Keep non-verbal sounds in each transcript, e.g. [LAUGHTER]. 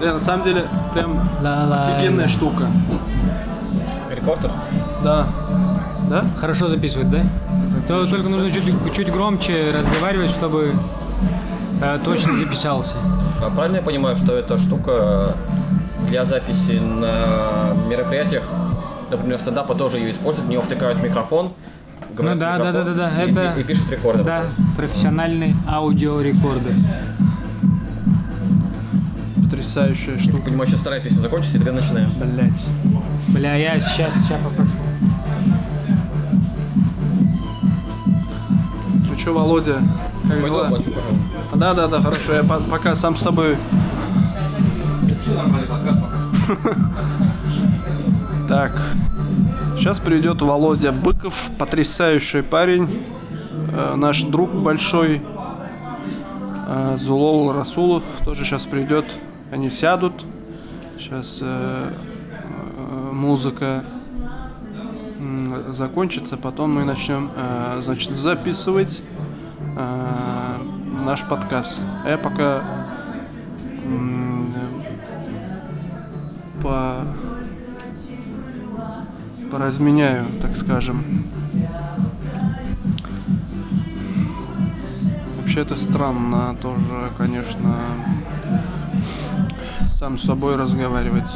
Не, на самом деле, прям офигенная штука. Рекордер? Да. Да? Хорошо записывает, да? То только нужно чуть, чуть громче разговаривать, чтобы э, точно записался. А правильно я понимаю, что эта штука для записи на мероприятиях, например, стендапа тоже ее используют, в нее втыкают микрофон, Ну да, да, да, да, да, и, это- и- и пишут рекордер. Да, профессиональный аудиорекордер. Потрясающая штука. Понимаю, сейчас вторая песня закончится, и тогда начинаем. Блять. Бля, я сейчас, сейчас попрошу. Ну что, Володя? Как Пойду дела? оплачу, пожалуйста. Да, да, да, хорошо. Я по- пока сам с собой. [LAUGHS] Так. Сейчас придет Володя Быков, потрясающий парень, э, наш друг большой, э, Зулол Расулов тоже сейчас придет. Они сядут. Сейчас э, э, музыка закончится, потом мы начнем, э, значит, записывать э, наш подкаст. А я пока м, по поразменяю, так скажем. Вообще это странно тоже, конечно, сам с собой разговаривать.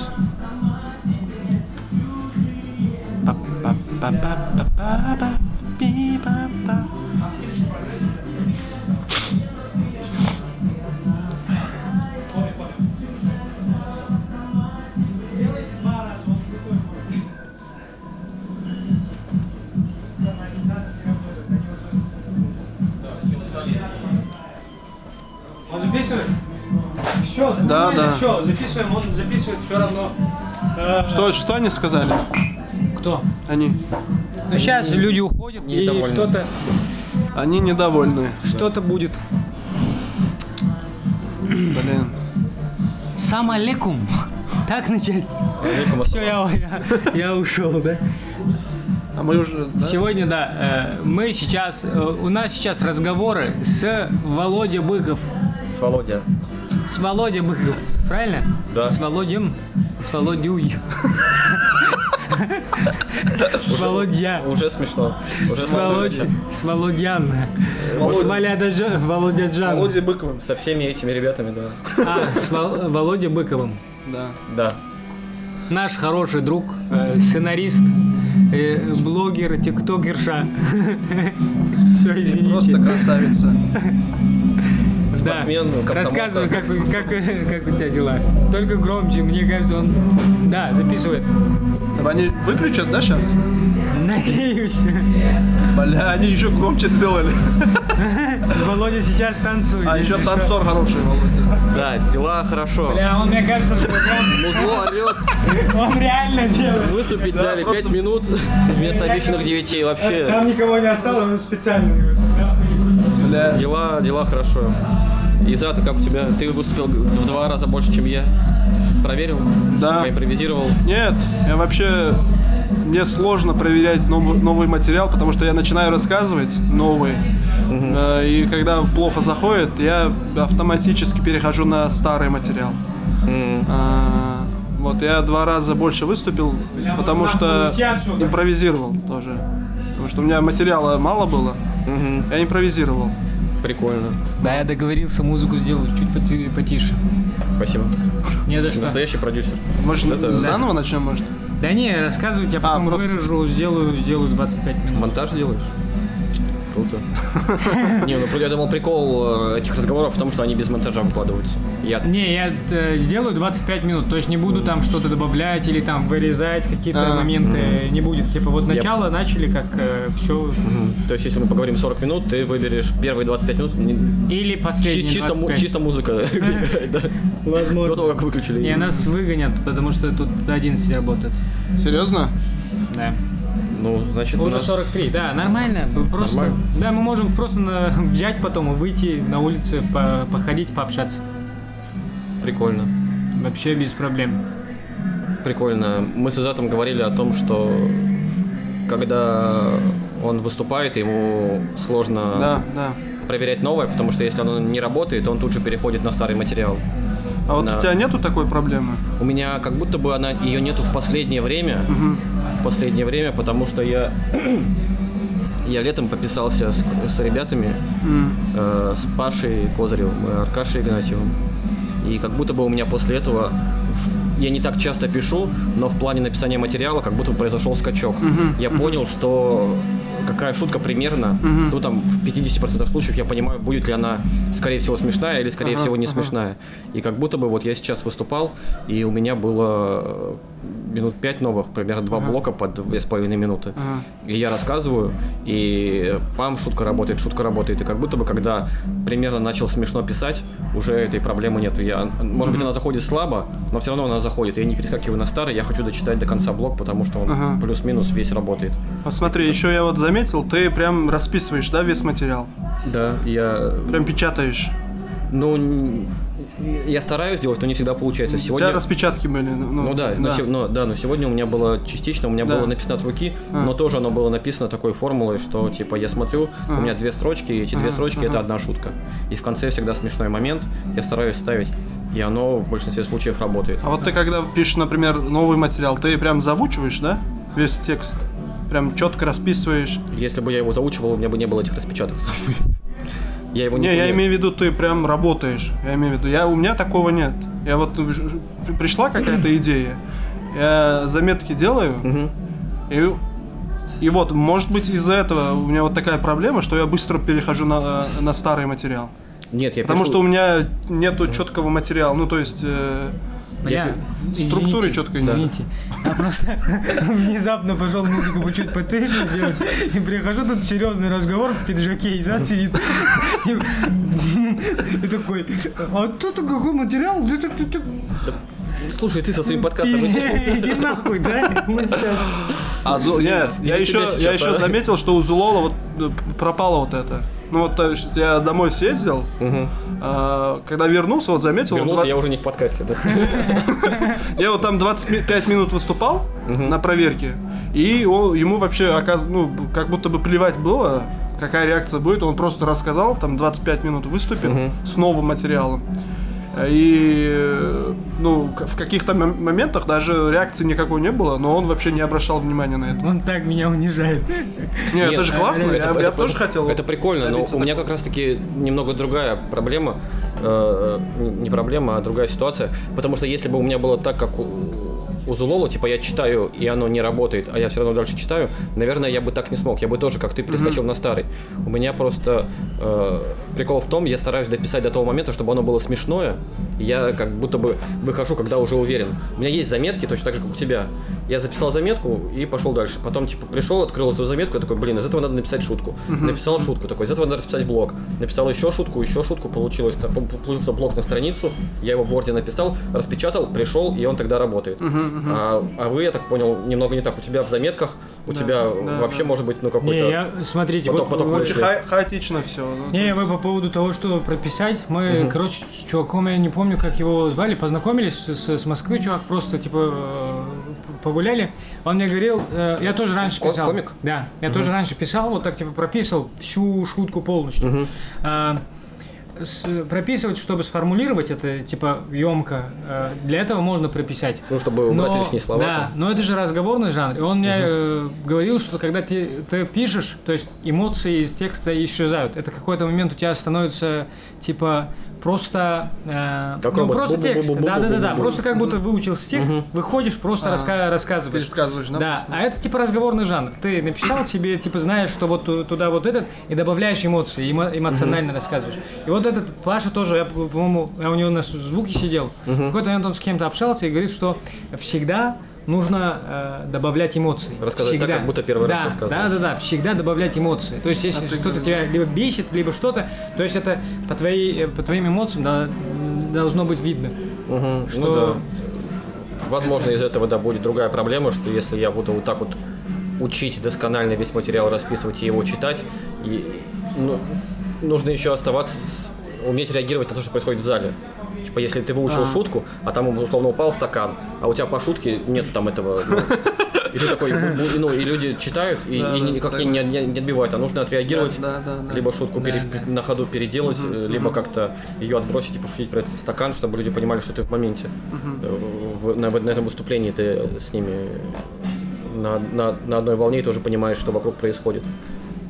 Все, Да, да. Все, записываем, он записывает все равно. Э, Что, что они сказали? Кто? Они. Ну сейчас люди уходят и Недовольны. что-то Они недовольны. что-то будет. Блин. Сам алейкум. Так начать? Все, я, я, я ушел, да? А мы уже. да? Сегодня, да, э, мы сейчас, э, у нас сейчас разговоры с Володя Быков. С Володя. С Володя Быков, правильно? Да. С Володем, с Володюй. С Володя. Уже смешно. Уже С начать. С Володян. С Володя. Володя Володя Джан. Володя Быковым. Со всеми этими ребятами, да. А, с Вол- Володя Быковым. Да. Да. Наш хороший друг, э, сценарист, э, блогер, тиктокерша. [LAUGHS] Все, извините. Просто красавица. Да. спортсмен, комсомолка. Рассказывай, как, у- как, [LAUGHS] как у тебя дела. Только громче, мне кажется, он... Да, записывает. Они выключат, да, сейчас? Надеюсь. Бля, они еще громче сделали. [LAUGHS] Володя сейчас танцует. А еще что. танцор хороший, Володя. Да, дела хорошо. Бля, он, мне кажется, Музло орет. [LAUGHS] он реально делает. Выступить дали 5 минут вместо обещанных 9. Вообще, Там никого не осталось, он специально. Бля. дела, дела хорошо. Иза, как у тебя? Ты выступил в два раза больше, чем я. Проверил? Да. Поимпровизировал? Нет, я вообще... Мне сложно проверять новый, новый материал, потому что я начинаю рассказывать новый. Э, И когда плохо заходит, я автоматически перехожу на старый материал. М, А, Вот, я два раза больше выступил, потому что импровизировал тоже. Потому что у меня материала мало было, мгм. я импровизировал. Прикольно. Да, я договорился, музыку сделаю чуть поти- потише. Спасибо. Не за что. Настоящий продюсер. Может, Это- заново начнем, может? Да не, рассказывайте, я А, потом просто- выражу, сделаю, сделаю 25 минут. Монтаж делаешь? Круто. [LAUGHS] Не, ну я думал, прикол э, этих разговоров в том, что они без монтажа выкладываются. Я Не, я э, сделаю 25 минут, то есть не буду там что-то добавлять или там вырезать какие-то А, моменты, не будет. Типа вот начало начали, как все. То есть, если мы поговорим 40 минут, ты выберешь первые 25 минут или последние чисто, му- 25. чисто музыка. [LAUGHS] [LAUGHS] да. До Возможно. того, как выключили. Не, нас выгонят, потому что тут до 11 работает. Серьезно? Да. Ну, значит, у Уже нас 43, да, нормально. мы Просто, Нормально. да, мы можем просто на- [LAUGHS] взять потом и выйти на улицу, по- походить, пообщаться. прикольно. Вообще без проблем. Прикольно. Мы с Изатом говорили о том, что когда он выступает, ему сложно Да, да. проверять новое, потому что если оно не работает, он тут же переходит на старый материал. А вот у тебя нету такой проблемы? У меня как будто бы она ее нету в последнее время. В последнее время, потому что я [CLEARS THROAT] я летом пописался с, с ребятами, э, с Пашей Козыревым и Аркашей Игнатьевым. И как будто бы у меня после этого в- я не так часто пишу, но в плане написания материала как будто бы произошел скачок. Я понял, что какая шутка примерно, ну там в 50% случаев я понимаю, будет ли она скорее всего смешная или скорее Ага, всего не ага. смешная. И как будто бы вот я сейчас выступал, и у меня было э, минут 5 новых, примерно два блока по 2,5 минуты. Ага. И я рассказываю, и пам, шутка работает, шутка работает. И как будто бы, когда примерно начал смешно писать, уже этой проблемы нету. Я, может быть, она заходит слабо, но все равно она заходит. Я не перескакиваю на старый, я хочу дочитать до конца блок, потому что он Ага. плюс-минус весь работает. Вот смотри, еще я вот заметил, ты прям расписываешь, да, весь материал? Да, я... Прям печатаешь. Ну, я стараюсь делать, но не всегда получается. У тебя Сегодня... распечатки были. Ну, Ну да, Но, се- но- да, но сегодня у меня было частично, у меня Да. было написано от руки, А. но тоже оно было написано такой формулой, что типа я смотрю, у Ага. меня две строчки, и эти две Ага, строчки ага. это одна шутка. И в конце всегда смешной момент, я стараюсь ставить, и оно в большинстве случаев работает. А вот ты когда пишешь, например, новый материал, ты прям заучиваешь, да? Весь текст. Прям четко расписываешь. Если бы я его заучивал, у меня бы не было этих распечаток с собой. [LAUGHS] Я его не Не, я имею в виду, ты прям работаешь. Я имею в виду, я, у меня такого нет. Я вот э, пришла какая-то [CLEARS THROAT] идея, я заметки делаю, и, и вот, может быть, из-за этого у меня вот такая проблема, что я быстро перехожу на, на старый материал. Нет, я Потому пишу- что у меня нету четкого материала. Ну, то есть, э, Бля, структуры извините, четкой нет. Извините. Я просто [LAUGHS] внезапно пошел музыку по чуть потише сделать. И прихожу, тут серьезный разговор в пиджаке, и зад сидит. И, такой, а тут какой материал? Слушай, ты со своим подкастом... Иди [LAUGHS] [LAUGHS] иди нахуй, да? Мы сейчас... а, я Или еще, я еще заметил, что у Зулола вот э, пропало вот это. Ну вот, то есть, я домой съездил, Мгм. а, когда вернулся, вот заметил, вот Вернулся, два- я уже не в подкасте, да? [LAUGHS] Я вот там 25 минут выступал на проверке, и он, ему вообще, ну, как будто бы плевать было, какая реакция будет. Он просто рассказал, там 25 минут выступил с новым материалом. И, э, ну, в каких-то мом- моментах даже реакции никакой не было, но он вообще не обращал внимания на это. Он так меня унижает. Не, Нет, это же классно, это- я, это- я это- тоже хотел. Это прикольно, но у меня как раз таки немного другая проблема, э, не проблема, а другая ситуация, потому что если бы у меня было так, как у, у Зулола, типа я читаю и оно не работает, а я все равно дальше читаю, наверное, я бы так не смог, я бы тоже, как ты, перескочил на старый. У меня просто э, прикол в том, я стараюсь дописать до того момента, чтобы оно было смешное, я как будто бы выхожу, когда уже уверен. У меня есть заметки, точно так же, как у тебя. Я записал заметку и пошел дальше. Потом, типа, пришел, открыл эту заметку, я такой, блин, из этого надо написать шутку. Написал шутку такой, из этого надо расписать блок. Написал еще шутку, еще шутку, получилось, получился блок на страницу, я его в Word написал, распечатал, пришел, и он тогда работает. А, а вы, я так понял, немного не так. У тебя в заметках, у тебя да, вообще да. может быть, ну, Не, какой-то... я, смотрите, Поток- вот, поток вот- Очень ха- хаотично все. Не, вы по поводу того, что прописать, мы, короче, с чуваком, я не помню, как его звали, познакомились с, с- Москвы, чувак, просто, типа, э, погуляли. Он мне говорил, э, я тоже раньше писал. комик? Да, я тоже раньше писал, вот так, типа, прописывал всю шутку полностью. С- прописывать, чтобы сформулировать это, типа, емко, для этого можно прописать. Ну, чтобы убрать Но- лишние слова. Да, там. но это же разговорный жанр. И он мне э, говорил, что когда ты, ты пишешь, то есть эмоции из текста исчезают. Это какой-то момент у тебя становится типа просто, э, Как ну, робот. просто текст. Да, да, да, да. Бу-бу-бу-бу-бу-бу. Просто как будто выучился текст, выходишь, просто раска- рассказываешь. Пересказываешь, да? Да, а это типа разговорный жанр. Ты написал себе, типа знаешь, что вот ту- туда вот этот, и добавляешь эмоции, эмо- эмоционально рассказываешь. И вот этот Паша тоже, я, по-моему, я у него на звуке сидел. В какой-то момент он с кем-то общался и говорит, что всегда нужно э, добавлять эмоции. Рассказать так, Всегда. как будто первый раз да, рассказываешь. Да, да, да, всегда добавлять эмоции. То есть, если что-то тебя либо бесит, либо что-то, то есть это по, твоей, э, по твоим эмоциям да, должно быть видно. Мгм, Что- Ну да. Возможно, из этого, да, будет другая проблема, что если я буду вот так вот учить досконально весь материал, расписывать и его читать, и ну, нужно еще оставаться, с- уметь реагировать на то, что происходит в зале. Типа, если ты выучил шутку, а там условно упал стакан, а у тебя по шутке нет там этого. ну, И ты такой, ну, ну, и люди читают, и, Да, и да, никак не, не, не- не отбивают, а нужно отреагировать, Да, да, да. либо шутку пере- Да, да. на ходу переделать, э, либо как-то ее отбросить и пошутить про этот стакан, чтобы люди понимали, что ты в моменте. Э, в- на, на этом выступлении ты с ними на, на, на одной волне и тоже понимаешь, что вокруг происходит.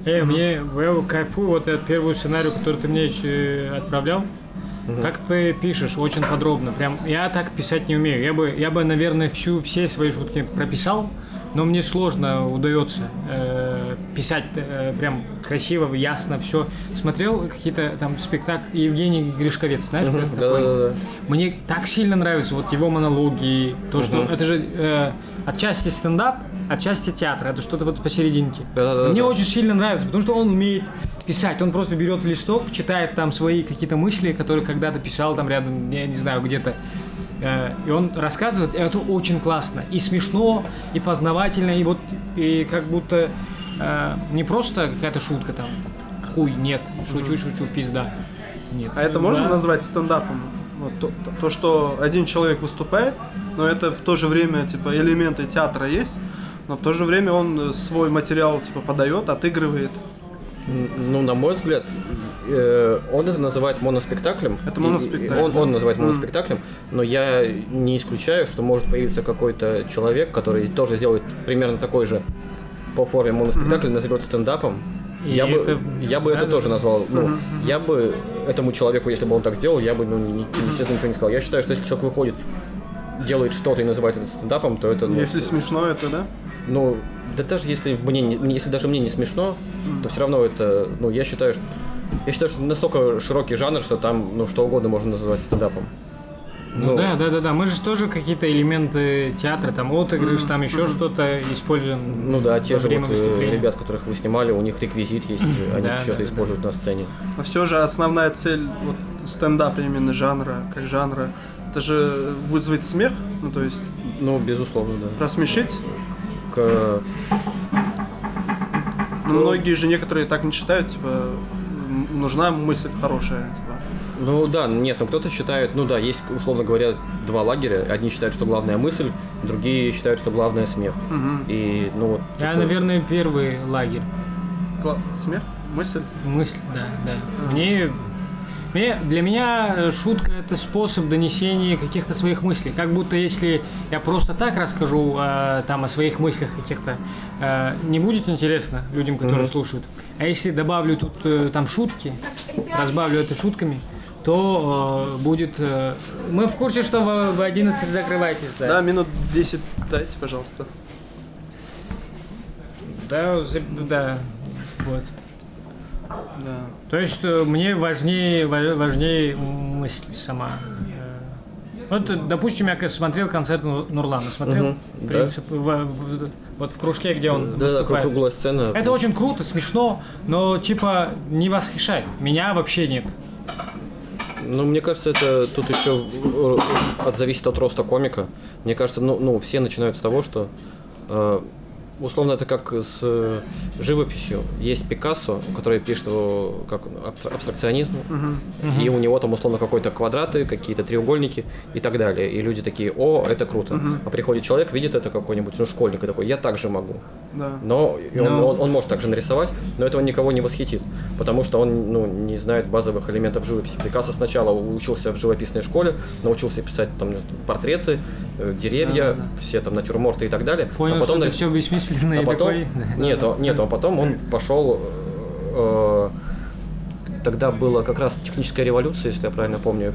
Эй, мне я кайфую вот этот первый сценарий, который ты мне отправлял. Как ты пишешь, очень подробно. Прям я так писать не умею. Я бы, я бы, наверное, всю все свои шутки прописал, но мне сложно удается э, писать э, прям красиво, ясно, все. Смотрел какие-то там спектакли Евгений Гришковец, знаешь, кто это такой? Да-да-да. Мне так сильно нравятся вот его монологи, то, что это же э, отчасти стендап, отчасти театр, это что-то вот посерединке. Да-да-да-да. Мне очень сильно нравится, потому что он умеет писать, он просто берет листок, читает там свои какие-то мысли, которые когда-то писал там рядом, я не знаю, где-то. Э, И он рассказывает, и это очень классно, и смешно, и познавательно, и вот и как будто э, не просто какая-то шутка там, хуй, нет, шучу, шучу, пизда. Нет. А это можно Да. назвать стендапом? Вот то, то- то, что один человек выступает, но это в то же время типа элементы театра есть, но в то же время он свой материал типа подает, отыгрывает. Ну, на мой взгляд, э, он это называет моноспектаклем. Это моноспектакль, и Он, он называет моноспектаклем, но я не исключаю, что может появиться какой-то человек, который тоже сделает примерно такой же по форме моноспектакль, назовет стендапом. И я, бы, это- я бы это да, тоже назвал. Ну, Я бы этому человеку, если бы он так сделал, я бы, ну, ни- естественно, ничего не сказал. Я считаю, что если человек выходит, делает что-то и называет это стендапом, то это... ну, Если смешно, это да? ну, да даже если мне, не- если даже мне не смешно, то все равно это, ну, я считаю, что я считаю, что настолько широкий жанр, что там, ну, что угодно можно называть стендапом. Ну, да, да, да, да. Мы же тоже какие-то элементы театра, там отыгрыш, там еще что-то используем. Ну да, те же вот, э, ребят, которых вы снимали, у них реквизит есть, они Да, что-то да, используют на сцене. Но все же основная цель вот, стендапа именно жанра, как жанра, это же вызвать смех, ну то есть Ну, безусловно, да. рассмешить. К- Но многие же некоторые так не считают, типа нужна мысль хорошая, типа. Ну да, нет, ну кто-то считает, ну да, есть, условно говоря, два лагеря. Одни считают, что главная мысль, другие считают, что главное смех. И, ну вот... Я, такое- наверное, первый лагерь. Кла- Смех, мысль. Мысль, да, да. Мне, мне, для меня э, шутка это способ донесения каких-то своих мыслей. Как будто если я просто так расскажу э, там о своих мыслях каких-то, э, не будет интересно людям, которые слушают. А если добавлю тут э, там шутки, разбавлю это шутками, то э, будет... э, мы в курсе, что вы в 11 закрываетесь, да? Да, минут 10 дайте, пожалуйста. Да, да, вот. Да. То есть э, мне важнее, ва- важнее мысль сама. Э, Вот, допустим, я смотрел концерт Ну- Нурлана, смотрел да. принцип, в- в- вот в кружке, где он Да, да, выступает. круглая сцена. Это очень круто, смешно, но типа не восхищает. Меня вообще нет. Ну, мне кажется, это тут еще э, от зависит от роста комика. Мне кажется, ну, ну все начинают с того, что э, условно это как с э, живописью. Есть Пикассо, который пишет его как абстра- абстракционизм, и у него там условно какой-то квадраты, какие-то треугольники и так далее. И люди такие, о, это круто. А приходит человек, видит это какой-нибудь ну, школьник и такой, я так же могу. Да. Но и он, Но- он- он может также нарисовать, но этого никого не восхитит, потому что он ну, не знает базовых элементов живописи. Пикассо сначала учился в живописной школе, научился писать там портреты, э, деревья, все там натюрморты и так далее. Понял, а потом, что это все бессмысленно а потом, такой. [LAUGHS] нет, а- нет, а потом он пошел. э, тогда была как раз техническая революция, если я правильно помню,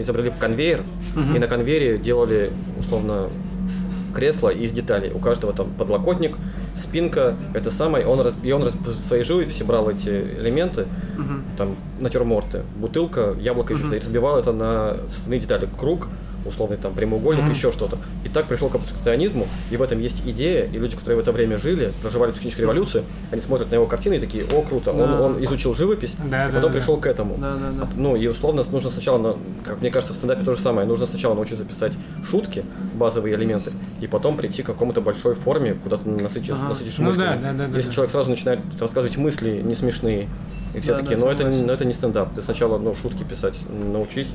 изобрели конвейер, и на конвейере делали условно кресло из деталей. У каждого там подлокотник, спинка, это самое. Он раз- и он раз- в своей живописи брал эти элементы, там натюрморты, бутылка, яблоко еще стоит, разбивал это на составные детали. Круг, условный там прямоугольник, еще что-то. И так пришел к абстракционизму, и в этом есть идея, и люди, которые в это время жили, проживали техническую революцию, они смотрят на его картины и такие, о, круто, он, Да. он изучил живопись, Да, и да, потом да. пришел к этому. Да, да, да. Ну, и условно нужно сначала, на- как мне кажется, в стендапе то же самое. Нужно сначала научиться писать шутки, базовые элементы, и потом прийти к какому-то большой форме, куда ты насытишь, Ага. насытишь Ну мыслями. да, да, да, да, Если да. человек сразу начинает рассказывать мысли не смешные, и все Да, такие, да, ну, это, согласен. ну это не стендап. Ты сначала ну, шутки писать научись.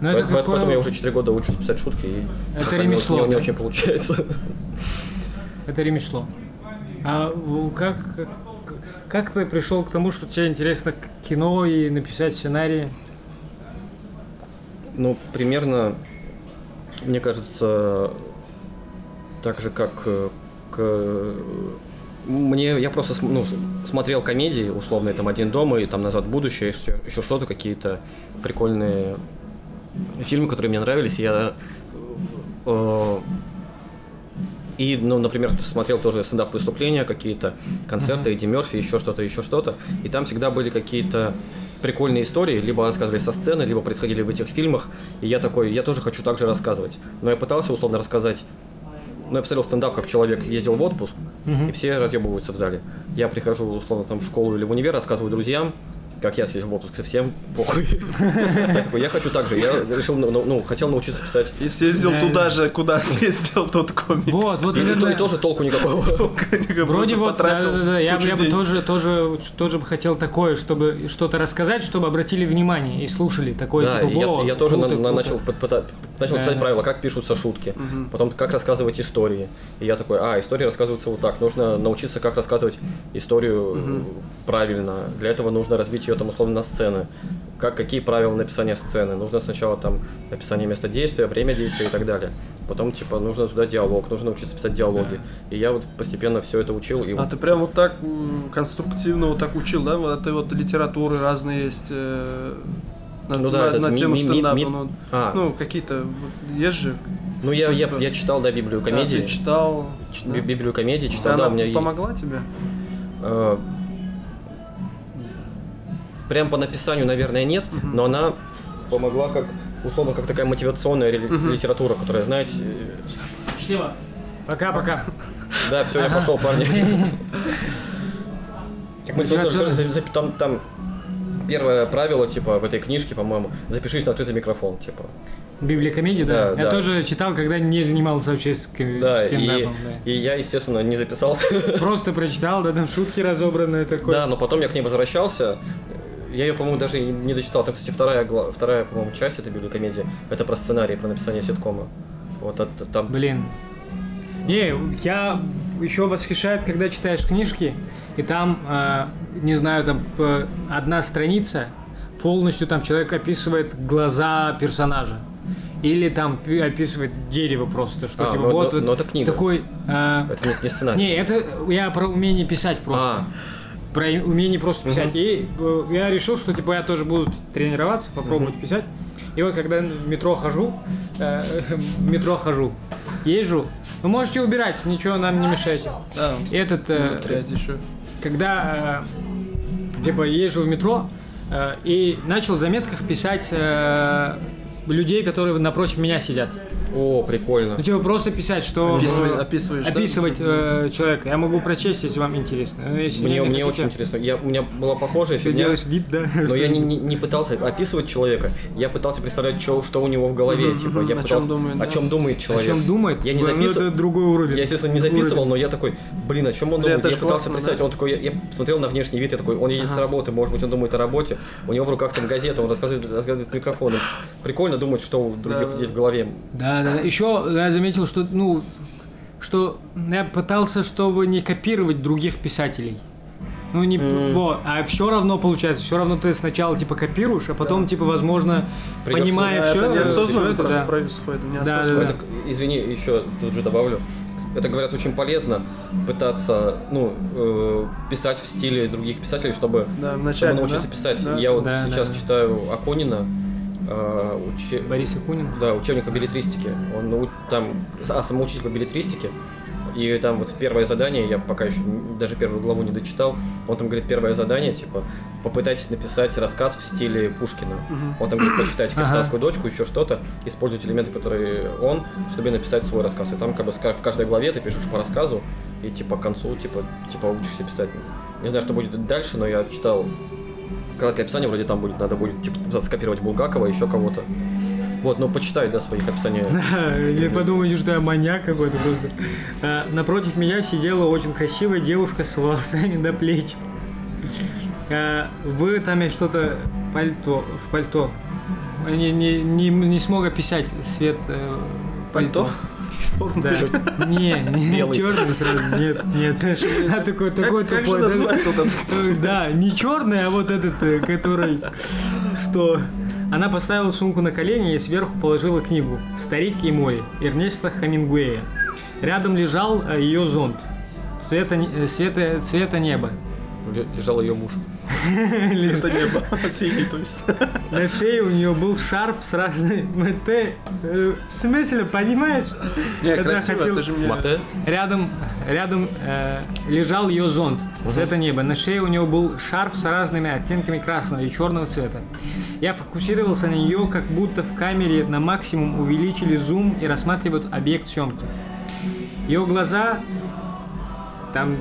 Но Ну, это Поэтому какое- Поэтому я уже 4 года учусь писать шутки, и Это [LAUGHS] не- ремесло, не, не да? очень получается. [LAUGHS] это ремесло. А как, как ты пришел к тому, что тебе интересно кино и написать сценарий? Ну, примерно, мне кажется, так же, как э, к... Мне, я просто ну, смотрел комедии, условные, там, «Один дома» и там «Назад в будущее», еще, еще что-то, какие-то прикольные фильмы, которые мне нравились, я... э, и, ну, например, смотрел тоже стендап-выступления, какие-то концерты, Эдди Мерфи, еще что-то, еще что-то. И там всегда были какие-то прикольные истории, либо рассказывали со сцены, либо происходили в этих фильмах. И я такой, я тоже хочу так же рассказывать. Но я пытался условно рассказать ну, я посмотрел стендап, как человек ездил в отпуск, и все разъебываются в зале. Я прихожу, условно, там в школу или в универ, рассказываю друзьям, как я съездил в отпуск, и всем похуй. [LAUGHS] Я такой, я хочу так же. Я решил, ну, ну, хотел научиться писать. И съездил Да. туда же, куда [LAUGHS] съездил тот комик. Вот, вот, наверное, и тоже толку никакого. [LAUGHS] Вроде вот, да, потратил да, да, я, бы тоже, тоже, тоже бы хотел такое, чтобы что-то рассказать, чтобы обратили внимание и слушали. Такое, Да, типа, я, «Во, я тоже на- круто, на- круто». начал, начал писать правила, как пишутся шутки, потом как рассказывать истории. И я такой, а, истории рассказываются вот так, нужно научиться, как рассказывать историю правильно. Для этого нужно разбить ее там условно на сцены. Как, какие правила написания сцены? Нужно сначала там описание места действия, время действия и так далее. Потом, типа, нужно туда диалог, нужно учиться писать диалоги. И я вот постепенно все это учил. И А ты прям вот так конструктивно вот так учил, да? Вот это вот литературы разные есть э, на, Ну да, на- этот на ми- тему ми- ми- стендапа. ми- ну, А. ну, какие-то вот есть же. ну, я, я, я читал, да, Библию А, комедии. ты читал. Ч- да? би- Библию комедии читал, Она да, у меня помогла тебе? Э, Прям по написанию, наверное, нет, но она помогла как, условно, как такая мотивационная рели- литература, которая, знаете... э, Пока-пока. Да, все, я пошел, парни. [LAUGHS] Там, там первое правило, типа, в этой книжке, по-моему, запишись на открытый микрофон, типа. Библия комедии, да? Да, Я да. тоже читал, когда не занимался вообще Да, и, стендапом. и я, естественно, не записался. да. Просто прочитал, да, там шутки разобранные такое. Да, но потом я к ней возвращался. Я ее, по-моему, даже и не дочитал. Там, кстати, вторая, вторая по-моему, часть этой библиокомедии. Это про сценарий, про написание ситкома. Вот это, там... Блин. Не, я еще восхищает, когда читаешь книжки, и там, э, не знаю, там э, одна страница, полностью там человек описывает глаза персонажа. Или там пи- описывает дерево просто, что А, типа ну, вот, вот ну, это книга. такой. э, Это не, не сценарий. не, это я про умение писать просто. А. Про умение просто писать. И э, я решил, что типа я тоже буду тренироваться, попробовать писать. И вот когда в метро хожу, э, в [LAUGHS] метро хожу, езжу, вы можете убирать, ничего нам не мешайте. Да. Этот, э, еще. когда э, типа езжу в метро э, и начал в заметках писать э, людей, которые напротив меня сидят. О, прикольно. Ну, типа просто писать, что... Описывай- э, описываешь, да? Описывать э, человека. Я могу прочесть, если вам интересно. Но если Мне, не мне хотите, очень интересно. Я, у меня была похожая Ты фигня. делаешь вид, да? Но я не, не, не пытался описывать человека, я пытался представлять, что, что у него в голове. типа, я о чем пытался, думает, о да. чем думает О человек. чем думает? Я не Ну, записывал. это другой уровень. Я, естественно, не записывал, уровень. но я такой, блин, о чем он думает? это Я пытался классно, представить, да? он такой, я, я смотрел на внешний вид, я такой, он едет с работы, может быть, он думает о работе, у него в руках там газета, он рассказывает, рассказывает с микрофоном. Прикольно думать, что у других Да. людей в голове. Да, да, да. Еще я заметил, что, ну, что я пытался, чтобы не копировать других писателей. Ну, не, вот, а все равно получается, все равно ты сначала, типа, копируешь, а потом, типа, возможно, Придётся- понимая А все, это неосознанно это, да. происходит, Да, неосознанно. да, Это, извини, еще тут же добавлю. Это, говорят, очень полезно пытаться, ну, э, писать в стиле других писателей, чтобы, Да, чтобы вначале, научиться да? писать. Да. Я вот Да, сейчас да, да. читаю Акунина, э, уче- Борис Акунин. Да, учебник по билетристике. Он нау- там, а, самоучитель по билетристике. И там вот первое задание, я пока еще даже первую главу не дочитал, он там говорит, первое задание, типа, попытайтесь написать рассказ в стиле Пушкина. Он там говорит, почитайте Ага. «Капитанскую дочку», еще что-то, используйте элементы, которые он, чтобы написать свой рассказ. И там как бы в каждой главе ты пишешь по рассказу, и типа к концу, типа, типа учишься писать. Не знаю, что будет дальше, но я читал краткое описание, вроде там будет, надо будет типа, скопировать Булгакова, еще кого-то. Вот, ну почитай, да, своих описаний. [LAUGHS] Не подумайте, что я маньяк какой-то просто. А, Напротив меня сидела очень красивая девушка с волосами до плеч. А, Вы там есть что-то пальто, в пальто. Не, не, не, не смог описать свет э, Пальто? Да. Не, не, черный сразу, нет, нет. А такой, такой как же тупой. да. назвать вот этот? Да, не черный, а вот этот, э, который, что... Она поставила сумку на колени и сверху положила книгу «Старик и море» Эрнеста Хамингуэя. Рядом лежал э, ее зонт цвета, не- э, цвета, цвета неба. Ле- Лежал ее муж. Это небо. Синий, то есть. На шее у нее был шарф с разной... Ты э, в смысле, понимаешь? Не, красиво, хотел- это же мне... Мате? Рядом, рядом э, лежал ее зонт цвета неба. На шее у него был шарф с разными оттенками красного и черного цвета. Я фокусировался на нее, как будто в камере на максимум увеличили зум и рассматривают объект съемки. Ее глаза... Там,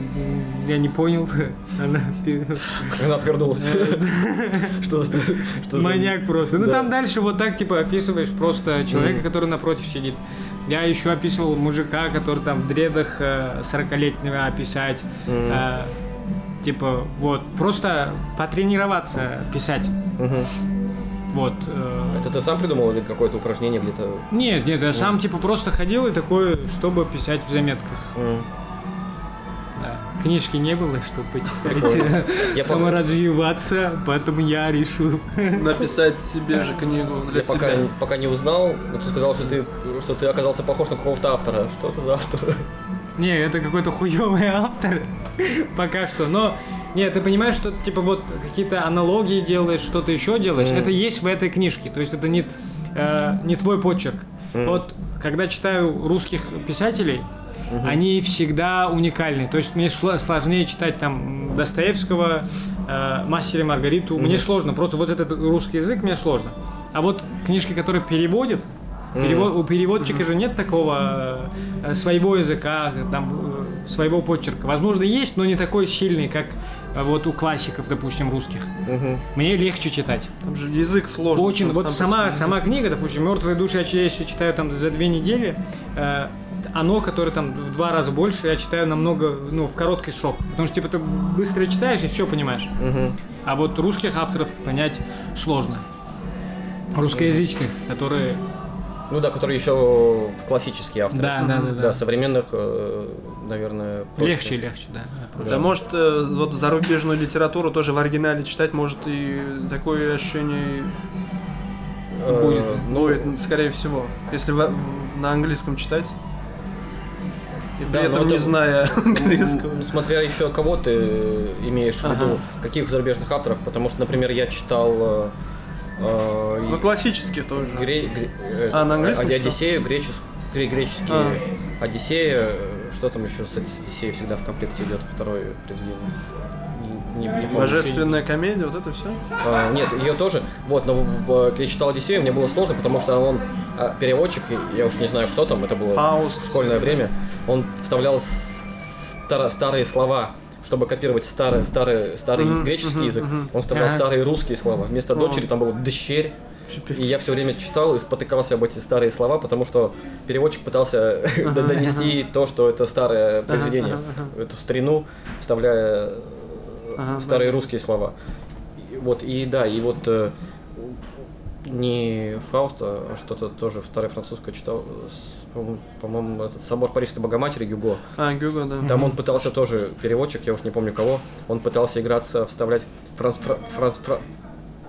я не понял, [LAUGHS] она Она отвернулась. [LAUGHS] Что что- что Маньяк просто. Ну там дальше вот так типа описываешь просто человека, который напротив сидит. Я еще описывал мужика, который там в дредах э, 40-летнего описать. Э, типа вот просто потренироваться писать. Вот. э, Это ты сам придумал или какое-то упражнение где-то? Нет, нет, я сам типа просто ходил и такое, чтобы писать в заметках. Книжки не было, чтобы почитать. [LAUGHS] Я саморазвиваться, поэтому я решил. [LAUGHS] Написать себе же книгу для Я пока, себя. пока не узнал, но ты сказал, что ты, что ты оказался похож на какого-то автора. Что это за автор? [LAUGHS] Не, это какой-то хуёвый автор. Пока что. Но, нет, ты понимаешь, что типа вот какие-то аналогии делаешь, что-то еще делаешь. Это есть в этой книжке. То есть это не, э, не твой почерк. Вот когда читаю русских писателей, они всегда уникальны. То есть мне сложнее читать там Достоевского, э, Мастера и Маргариту. Мне сложно. Просто вот этот русский язык мне сложно. А вот книжки, которые переводят, Перево- У переводчика же нет такого э, своего языка, там, э, своего почерка. Возможно, есть, но не такой сильный, как э, вот у классиков, допустим, русских. Мне легче читать. Там же язык сложный. Очень. Вот сам сама, сама книга, допустим, Мертвые души, я если читаю там за две недели, э, оно, которое там в два раза больше, я читаю намного, ну, в короткий срок. Потому что, типа, ты быстро читаешь и все понимаешь. А вот русских авторов понять сложно. Русскоязычных, которые Ну да, который еще классический автор. Да, да, да, да. Да, современных, э, наверное, проще. Легче, легче, да. да, проще. Да, может, э, вот зарубежную литературу тоже в оригинале читать, может, и такое ощущение Э, будет. Ну, будет, скорее всего. Если на английском читать. И при Да, но этом не это- зная [LAUGHS] английского. Смотря еще кого ты имеешь в виду, Ага. каких зарубежных авторов, потому что, например, я читал э, э, Ну, классические тоже. Гре- гре- э, А, на английском? Одиссею, гречес- гре- греческие А. Одиссея, э, что там еще с Одис- Одиссеей всегда в комплекте идет второе произведение. Не, не- не помню. Божественная комедия, вот это все. А, нет, ее тоже. Вот, но в- в- когда я читал Одиссею, мне было сложно, потому что он а, переводчик, я уж не знаю, кто там, это было Фауст. школьное время. Он вставлял с- старо- старые слова, чтобы копировать старый, старый, старый Мгм, греческий язык. мгм. Он вставлял Ага. старые русские слова. Вместо дочери там было дщерь. И я все время читал и спотыкался об эти старые слова, потому что переводчик пытался [LAUGHS] д- донести то, что это старое произведение, ага, эту старину, вставляя э, Ага, старые русские слова. И Вот, и да, и вот э, не Фауста, а что-то тоже старое французское читал, по-моему, этот собор Парижской Богоматери Гюго. А, Гюго, да. Там он пытался тоже, переводчик, я уж не помню кого, он пытался играться, вставлять фран- фра- фран- фра-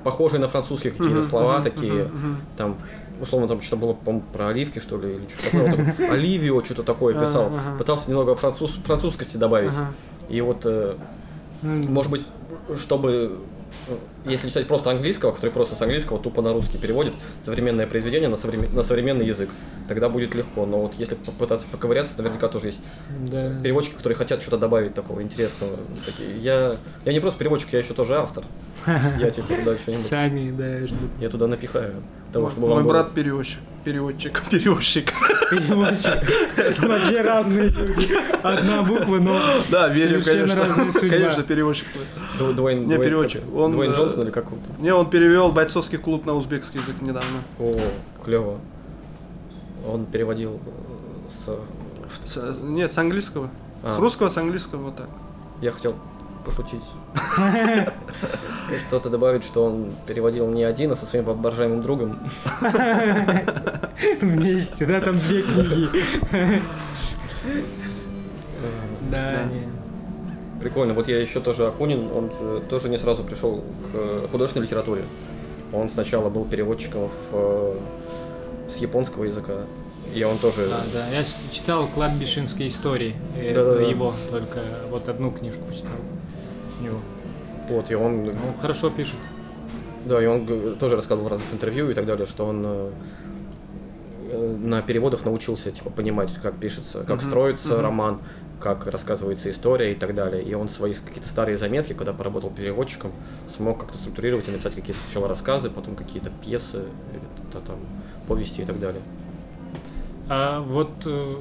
похожие на французские какие-то слова такие, там, условно, там что-то было, по про оливки, что ли, или что-то такое. Он там Оливио, что-то такое писал. Ага. Пытался немного француз, французскости добавить. И вот, э, может быть, чтобы, если читать просто английского, который просто с английского тупо на русский переводит современное произведение на, современ- на современный язык, тогда будет легко. Но вот если попытаться поковыряться, наверняка тоже есть Да. переводчики, которые хотят что-то добавить такого интересного. Такие, Я, я не просто переводчик, я еще тоже автор. Я типа туда [LAUGHS] что-нибудь, Сами, да, что я туда напихаю. Того, чтобы Мой брат переводчик. Переводчик. Переводчик. Переводчик. Вообще разные люди. Одна буква, но Да, верю, совершенно конечно. разная судьба. Конечно, переводчик. Ду- Дуэйн, Не, переводчик. как- Он, Дуэйн э, Джонсон или как он там? Не, он перевел бойцовский клуб на узбекский язык недавно. О, клево. Он переводил э, с... С- не, с английского. С А. русского, с английского, вот так. Я хотел пошутить. Что-то добавить, что он переводил не один, а со своим воображаемым другом. Вместе, да, там две книги. Да, не. Прикольно. Вот я еще тоже Акунин, он же тоже не сразу пришел к художественной литературе. Он сначала был переводчиком в, э, с японского языка. И он тоже... А, да, я читал «Кладбищенские истории». э, Да-да-да. Это его, только вот одну книжку читал. Его. Вот, и он... Ну, хорошо пишет. Да, и он тоже рассказывал в разных интервью и так далее, что он э, э, на переводах научился типа понимать, как пишется, как строится роман, как рассказывается история и так далее. И он свои какие-то старые заметки, когда поработал переводчиком, смог как-то структурировать и написать какие-то сначала рассказы, потом какие-то пьесы, т- там повести и так далее. А вот... э,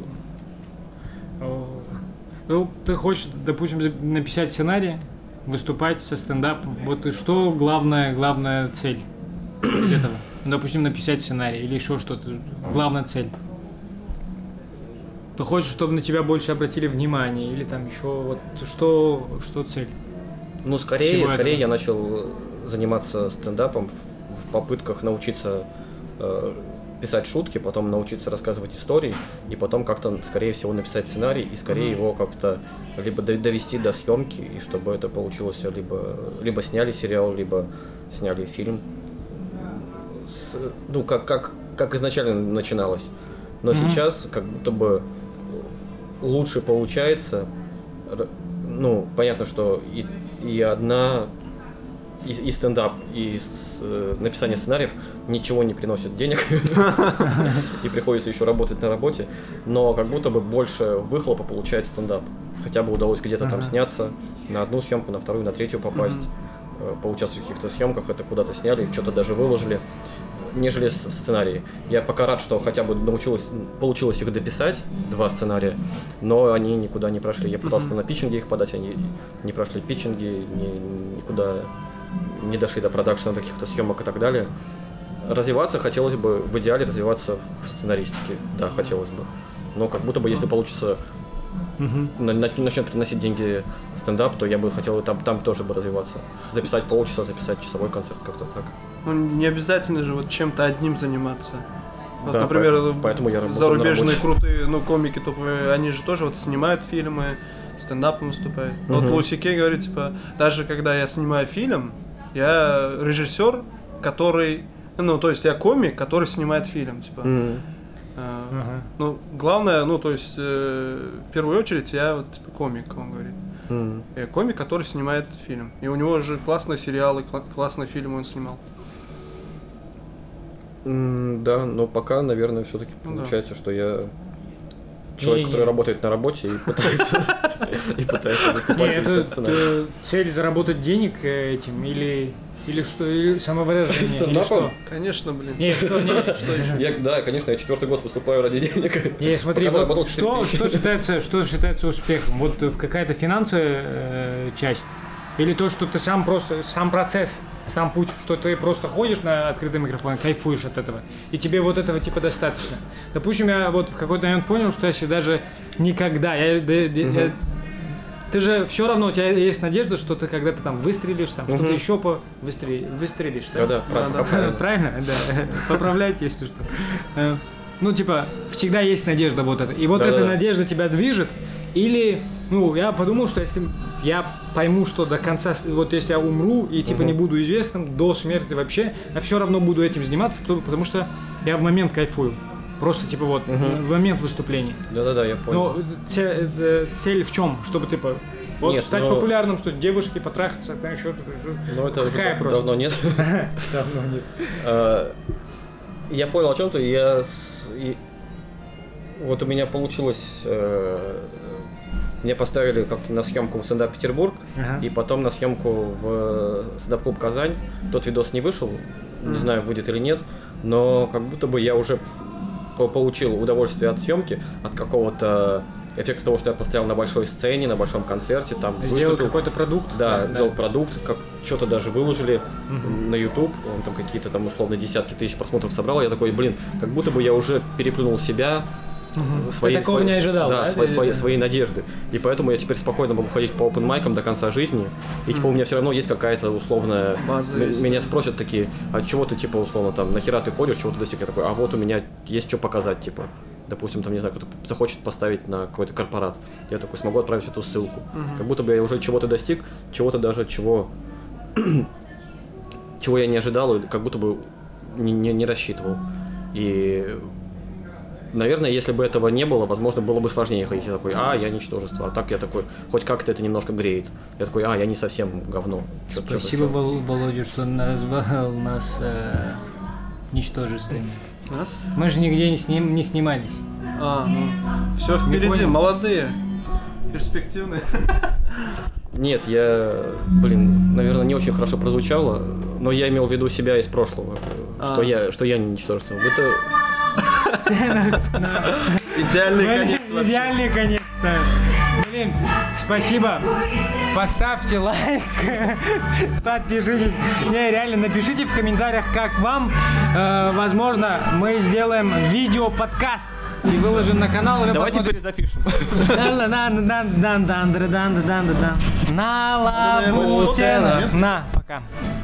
Ну, ты хочешь, допустим, написать сценарий, выступать со стендапом. Вот и что главная, главная цель из этого? Ну, допустим, написать сценарий или еще что-то. Главная цель. Ты хочешь, чтобы на тебя больше обратили внимание, или там еще вот что, что цель? Ну, скорее, Всего скорее этого. я начал заниматься стендапом в, в попытках научиться э, писать шутки, потом научиться рассказывать истории, и потом как-то, скорее всего, написать сценарий, и скорее его как-то либо до- довести до съемки, и чтобы это получилось, либо, либо сняли сериал, либо сняли фильм. С- ну, как, как, как изначально начиналось. Но сейчас как будто бы лучше получается. Ну, понятно, что и, и одна, и, и стендап, и с- э, написание сценариев ничего не приносит денег. [LAUGHS] И приходится еще работать на работе. Но как будто бы больше выхлопа получает стендап. Хотя бы удалось где-то там сняться, на одну съемку, на вторую, на третью попасть, э, поучаствовать в каких-то съемках, это куда-то сняли, что-то даже выложили нежели сценарии. Я пока рад, что хотя бы научилась, получилось их дописать, два сценария, но они никуда не прошли. Я пытался на питчинге их подать, они не прошли питчинги, ни- никуда не дошли до продакшена, до каких-то съемок и так далее. Развиваться хотелось бы, в идеале развиваться в сценаристике, да, хотелось бы. Но как будто бы, если получится на- начнет приносить деньги стендап, то я бы хотел там, там тоже бы развиваться. Записать полчаса, записать часовой концерт, как-то так. Ну, не обязательно же вот чем-то одним заниматься. Вот, Да, например, поэтому- поэтому я зарубежные крутые, ну, комики топовые, они же тоже вот снимают фильмы, стендапом выступают. Вот Мгм. Луси Кей говорит, типа, даже когда я снимаю фильм, я режиссер, который, ну, то есть я комик, который снимает фильм, типа. Ага. Ну, главное, ну, то есть, э, в первую очередь, я вот, типа, комик, он говорит. Я комик, который снимает фильм. И у него же классные сериалы, кла- классные фильмы он снимал. М, Да, но пока, наверное, все-таки Ну да. получается, что я человек, который работает на работе и пытается [LAUGHS] и пытается выступать Нет, писать сценарий. цель заработать денег э, этим или или что, или самовыражение, или что? Конечно, блин. Не, что, не, [LAUGHS] Что еще? Я, да, конечно, я четвертый год выступаю ради денег. Не, смотри, Пока заработал вот 4 что, что, считается, что считается успехом? Вот какая-то финансовая э, часть? Или то, что ты сам просто, сам процесс, сам путь, что ты просто ходишь на открытый микрофон, кайфуешь от этого, и тебе вот этого типа достаточно. Допустим, я вот в какой-то момент понял, что если даже никогда, я, да- да- я- ты же все равно, у тебя есть надежда, что ты когда-то там выстрелишь, там что-то Мгм. еще по выстрелишь, выстрелишь, да? Да, да. правильно. [LAUGHS] Правильно? Да. [LAUGHS] Поправляйте, если что. Э, Ну, типа, всегда есть надежда вот эта. И вот эта надежда тебя движет. Или, ну, я подумал, что если я пойму, что до конца, вот если я умру и типа не буду известным до смерти вообще, я все равно буду этим заниматься, потому, потому что я в момент кайфую. Просто типа вот, Мгм. в момент выступления. Да-да-да, я Но понял. цель, э, цель в чем? Чтобы типа вот Нет, стать но- популярным, что девушки потрахаться, там еще что-то. Но это уже Какая дав- просто? давно нет. [LAUGHS] Давно [LAUGHS] нет. А, Я понял о чем ты. Я вот у меня получилось. Э, Меня поставили как-то на съемку в стендап Петербург, Ага. и потом на съемку в стендап клуб Казань. Тот видос не вышел, не знаю, будет или нет, но как будто бы я уже по- получил удовольствие от съемки, от какого-то эффекта того, что я постоял на большой сцене, на большом концерте, там Сделал какой-то продукт. Да, взял продукт, как что-то даже выложили на YouTube, он там какие-то там условно десятки тысяч просмотров собрал. Я такой, блин, как будто бы я уже переплюнул себя, своей, Ты такого своей- не ожидал, да, да? свои- Ты- свои- своей надежды. И поэтому я теперь спокойно могу ходить по open майкам до конца жизни. И типа у меня все равно есть какая-то условная... База. Меня спросят такие, а чего ты типа условно там, нахера ты ходишь, чего ты достиг? Я такой, а вот у меня есть что показать, типа. Допустим, там, не знаю, кто-то захочет поставить на какой-то корпорат. Я такой смогу отправить эту ссылку. Как будто бы я уже чего-то достиг, чего-то даже чего [CLEARS THROAT] чего я не ожидал, как будто бы не, не, не рассчитывал. И, наверное, если бы этого не было, возможно, было бы сложнее ходить. Я такой, а, я ничтожество. А так я такой, хоть как-то это немножко греет. Я такой, а, я не совсем говно. Чё- чё- Спасибо, чё. Вол- Володя, что назвал нас э, ничтожествами. Нас? Мы же нигде не, сним, не снимались. А, ну, все впереди, молодые, перспективные. [LAUGHS] Нет, я, блин, наверное, не очень хорошо прозвучало, но я имел в виду себя из прошлого, что А. я, что я не ничтожество. Это Идеальный конец вообще. Идеальный конец, да. Блин, спасибо. Поставьте лайк, [LAUGHS] подпишитесь. Не, реально, напишите в комментариях, как вам. Э, возможно, мы сделаем видео-подкаст и выложим на канал. и давайте перезапишем. На лабутена. На, пока.